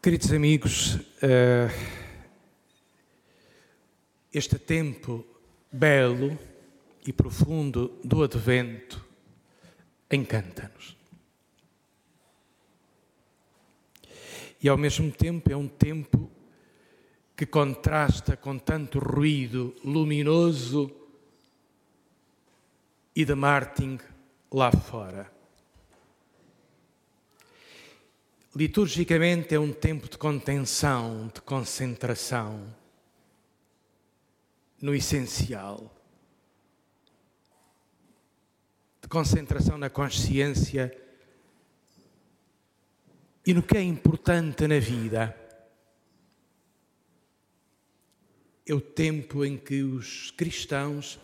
Queridos amigos, uh, este tempo belo e profundo do Advento encanta-nos. E ao mesmo tempo é um tempo que contrasta com tanto ruído luminoso e de Martin lá fora. Liturgicamente é um tempo de contenção, de concentração. No essencial, de concentração na consciência. E no que é importante na vida. É o tempo em que os cristãos,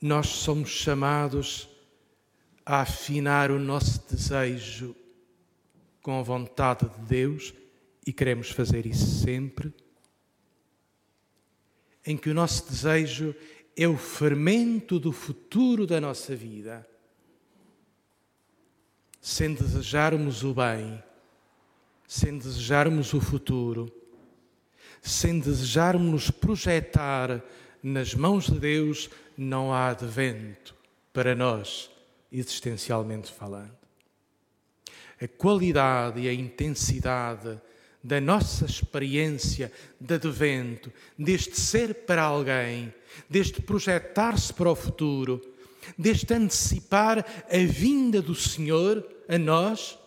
nós somos chamados a afinar o nosso desejo com a vontade de Deus e queremos fazer isso sempre, em que o nosso desejo é o fermento do futuro da nossa vida. Sem desejarmos o bem, sem desejarmos o futuro, sem desejarmos nos projetar nas mãos de Deus, não há advento para nós, existencialmente falando a qualidade e a intensidade da nossa experiência de advento, deste ser para alguém, deste projetar-se para o futuro, deste antecipar a vinda do Senhor a nós,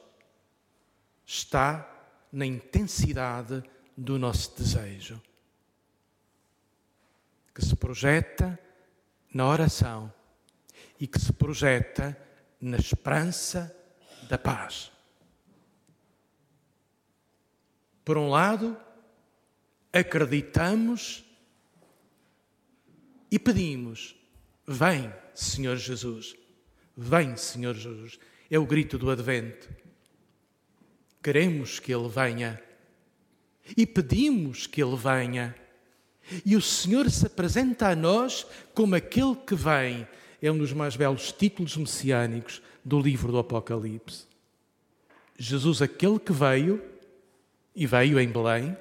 está na intensidade do nosso desejo, que se projeta na oração e que se projeta na esperança da paz. Por um lado, acreditamos e pedimos: Vem, Senhor Jesus, vem, Senhor Jesus. É o grito do Advento. Queremos que Ele venha e pedimos que Ele venha. E o Senhor se apresenta a nós como aquele que vem. É um dos mais belos títulos messiânicos do livro do Apocalipse. Jesus, aquele que veio e veio em Belém.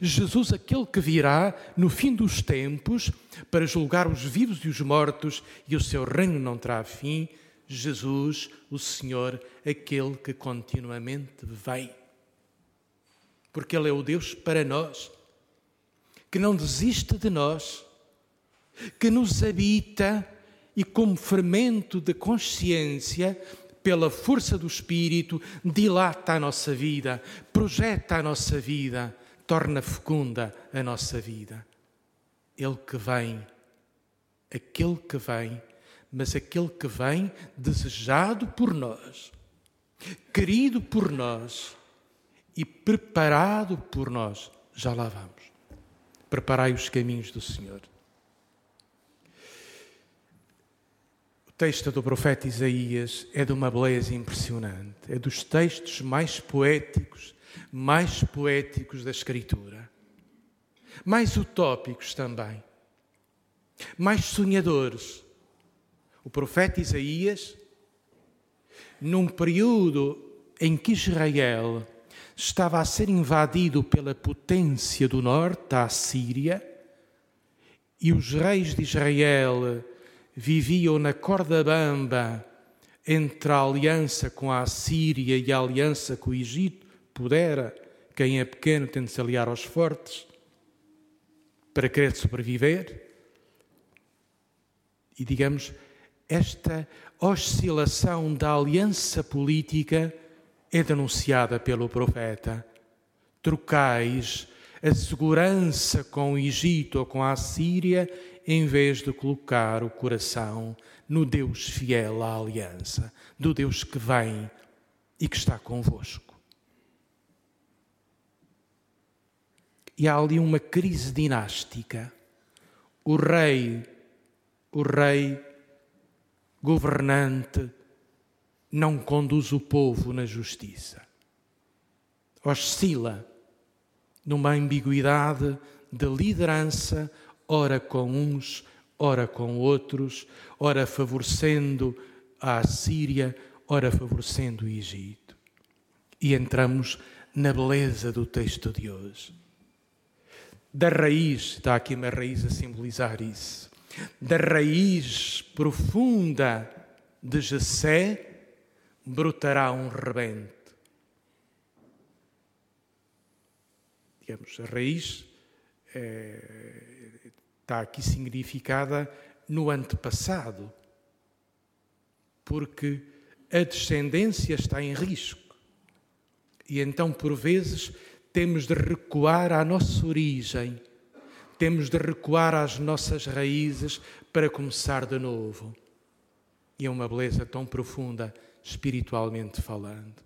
Jesus, aquele que virá no fim dos tempos para julgar os vivos e os mortos, e o seu reino não terá fim. Jesus, o Senhor, aquele que continuamente vem. Porque Ele é o Deus para nós, que não desiste de nós, que nos habita e, como fermento de consciência, pela força do Espírito, dilata a nossa vida, projeta a nossa vida, torna fecunda a nossa vida. Ele que vem, aquele que vem, mas aquele que vem desejado por nós, querido por nós e preparado por nós. Já lá vamos. Preparai os caminhos do Senhor. Texto do profeta Isaías é de uma beleza impressionante. É dos textos mais poéticos, mais poéticos da Escritura. Mais utópicos também. Mais sonhadores. O profeta Isaías, num período em que Israel estava a ser invadido pela potência do norte, a Síria, e os reis de Israel viviam na corda bamba entre a aliança com a Síria e a aliança com o Egito, pudera, quem é pequeno tem de se aliar aos fortes para querer sobreviver. E digamos, esta oscilação da aliança política é denunciada pelo profeta. Trocais a segurança com o Egito ou com a Síria em vez de colocar o coração no Deus fiel à aliança, do Deus que vem e que está convosco. E há ali uma crise dinástica. O rei, o rei governante, não conduz o povo na justiça. Oscila numa ambiguidade de liderança ora com uns, ora com outros, ora favorecendo a Síria, ora favorecendo o Egito. E entramos na beleza do texto de hoje. Da raiz, está aqui uma raiz a simbolizar isso, da raiz profunda de Jessé brotará um rebento. Digamos, a raiz é, está aqui significada no antepassado, porque a descendência está em risco. E então, por vezes, temos de recuar à nossa origem, temos de recuar às nossas raízes para começar de novo. E é uma beleza tão profunda, espiritualmente falando.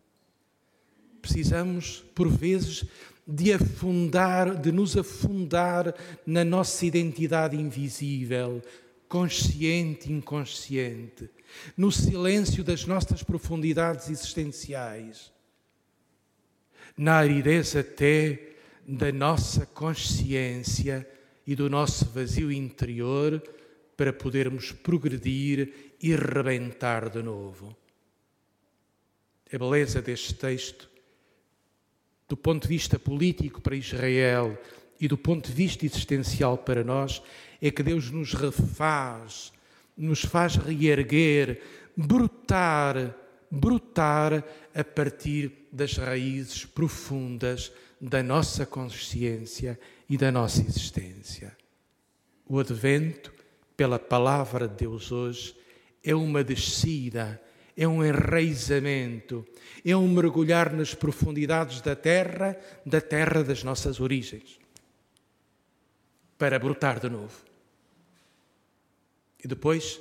Precisamos, por vezes, de afundar, de nos afundar na nossa identidade invisível, consciente e inconsciente, no silêncio das nossas profundidades existenciais na aridez até da nossa consciência e do nosso vazio interior para podermos progredir e rebentar de novo. A beleza deste texto, do ponto de vista político para Israel e do ponto de vista existencial para nós, é que Deus nos refaz, nos faz reerguer, brotar brotar a partir das raízes profundas da nossa consciência e da nossa existência. O advento, pela palavra de Deus hoje, é uma descida, é um enraizamento, é um mergulhar nas profundidades da terra, da terra das nossas origens, para brotar de novo. E depois,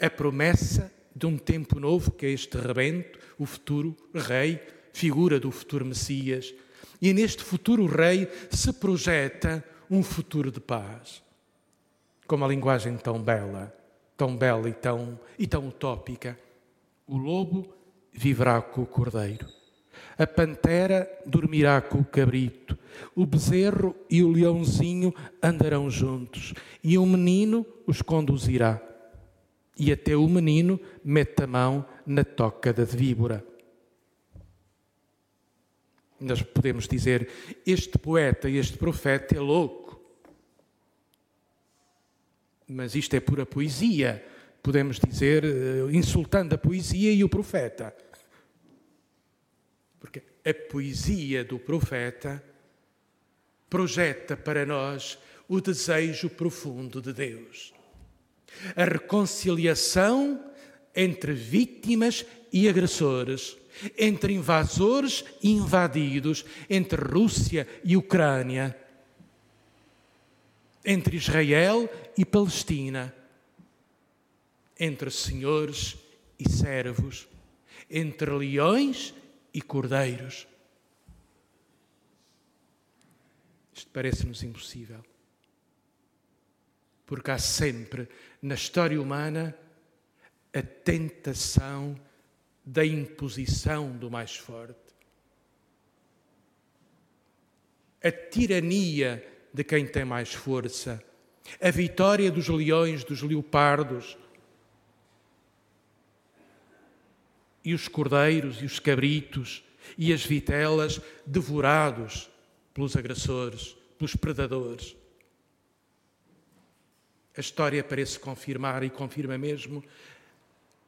a promessa de um tempo novo, que é este rebento, o futuro rei, figura do futuro Messias. E neste futuro rei se projeta um futuro de paz. Com uma linguagem tão bela, tão bela e tão, e tão utópica. O lobo viverá com o cordeiro. A pantera dormirá com o cabrito. O bezerro e o leãozinho andarão juntos. E um menino os conduzirá e até o menino mete a mão na toca da víbora. Nós podemos dizer: este poeta, este profeta é louco. Mas isto é pura poesia. Podemos dizer, eh, insultando a poesia e o profeta. Porque a poesia do profeta projeta para nós o desejo profundo de Deus a reconciliação entre vítimas e agressores, entre invasores e invadidos, entre Rússia e Ucrânia, entre Israel e Palestina, entre senhores e servos, entre leões e cordeiros. Isto parece-nos impossível. Porque há sempre na história humana a tentação da imposição do mais forte, a tirania de quem tem mais força, a vitória dos leões, dos leopardos, e os cordeiros e os cabritos e as vitelas devorados pelos agressores, pelos predadores. A história parece confirmar e confirma mesmo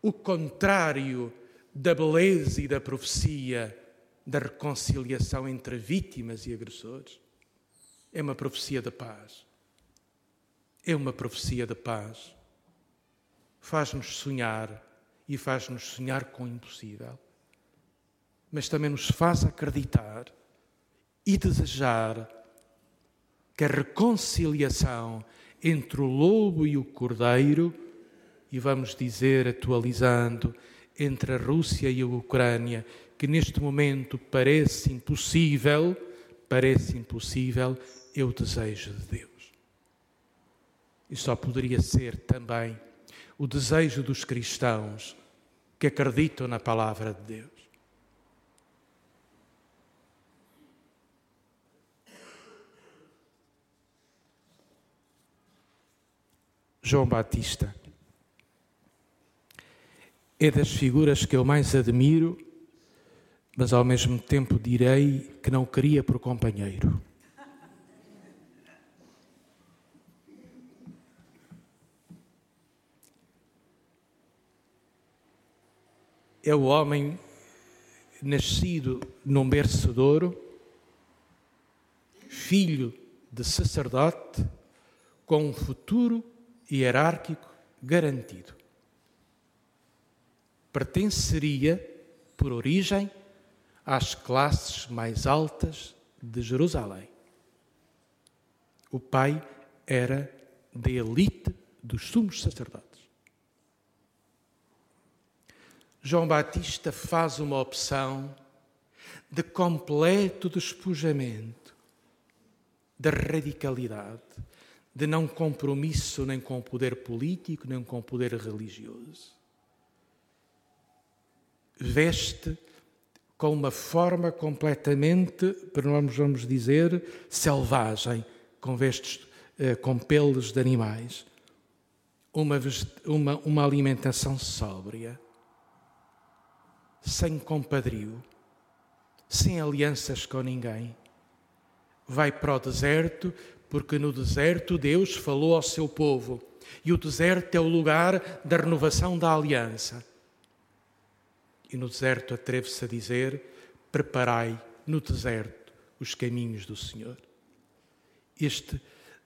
o contrário da beleza e da profecia da reconciliação entre vítimas e agressores. É uma profecia da paz. É uma profecia da paz. Faz-nos sonhar e faz-nos sonhar com o impossível. Mas também nos faz acreditar e desejar que a reconciliação entre o lobo e o cordeiro, e vamos dizer, atualizando, entre a Rússia e a Ucrânia, que neste momento parece impossível, parece impossível, é o desejo de Deus. E só poderia ser também o desejo dos cristãos que acreditam na palavra de Deus. João Batista. É das figuras que eu mais admiro mas ao mesmo tempo direi que não queria por companheiro. É o homem nascido num berço de ouro, filho de sacerdote, com um futuro hierárquico garantido. Pertenceria, por origem, às classes mais altas de Jerusalém. O pai era da elite dos sumos sacerdotes. João Batista faz uma opção de completo despojamento, de radicalidade, de não compromisso nem com o poder político, nem com o poder religioso. Veste com uma forma completamente, vamos, vamos dizer, selvagem, com vestes, eh, com pelos de animais. Uma, uma, uma alimentação sóbria, sem compadrio, sem alianças com ninguém. Vai para o deserto, porque no deserto Deus falou ao seu povo. E o deserto é o lugar da renovação da aliança. E no deserto atreve-se a dizer: Preparai no deserto os caminhos do Senhor. Este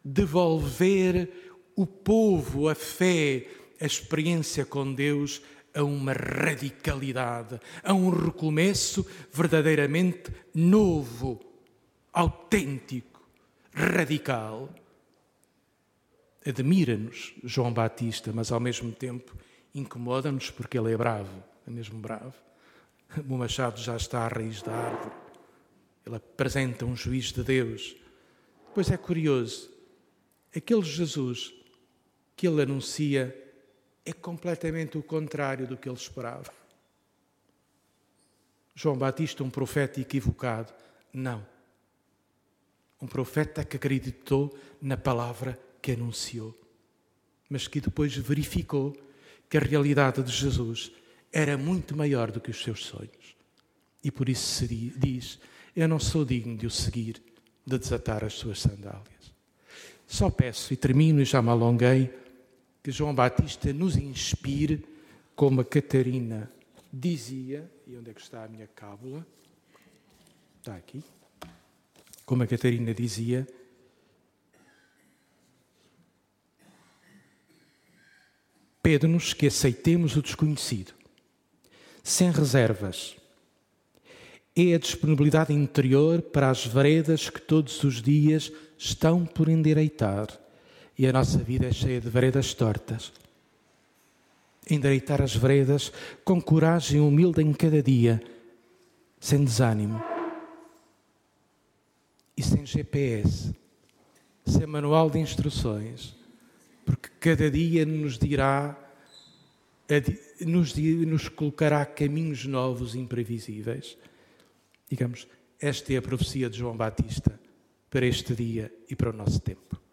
devolver o povo, a fé, a experiência com Deus a uma radicalidade, a um recomeço verdadeiramente novo, autêntico, radical. Admira-nos João Batista, mas ao mesmo tempo incomoda-nos porque ele é bravo é mesmo bravo. O machado já está à raiz da árvore. Ele apresenta um juiz de Deus. Pois é curioso, aquele Jesus que ele anuncia é completamente o contrário do que ele esperava. João Batista, um profeta equivocado? Não. Um profeta que acreditou na palavra que anunciou, mas que depois verificou que a realidade de Jesus era muito maior do que os seus sonhos. E por isso seria, diz: Eu não sou digno de o seguir, de desatar as suas sandálias. Só peço, e termino e já me alonguei, que João Batista nos inspire, como a Catarina dizia, e onde é que está a minha cábula? Está aqui. Como a Catarina dizia, pede-nos que aceitemos o desconhecido sem reservas. É a disponibilidade interior para as veredas que todos os dias estão por endireitar. E a nossa vida é cheia de veredas tortas. Endireitar as veredas com coragem humilde em cada dia, sem desânimo e sem GPS, sem manual de instruções, porque cada dia nos dirá nos, nos colocará caminhos novos imprevisíveis. Digamos, esta é a profecia de João Batista para este dia e para o nosso tempo.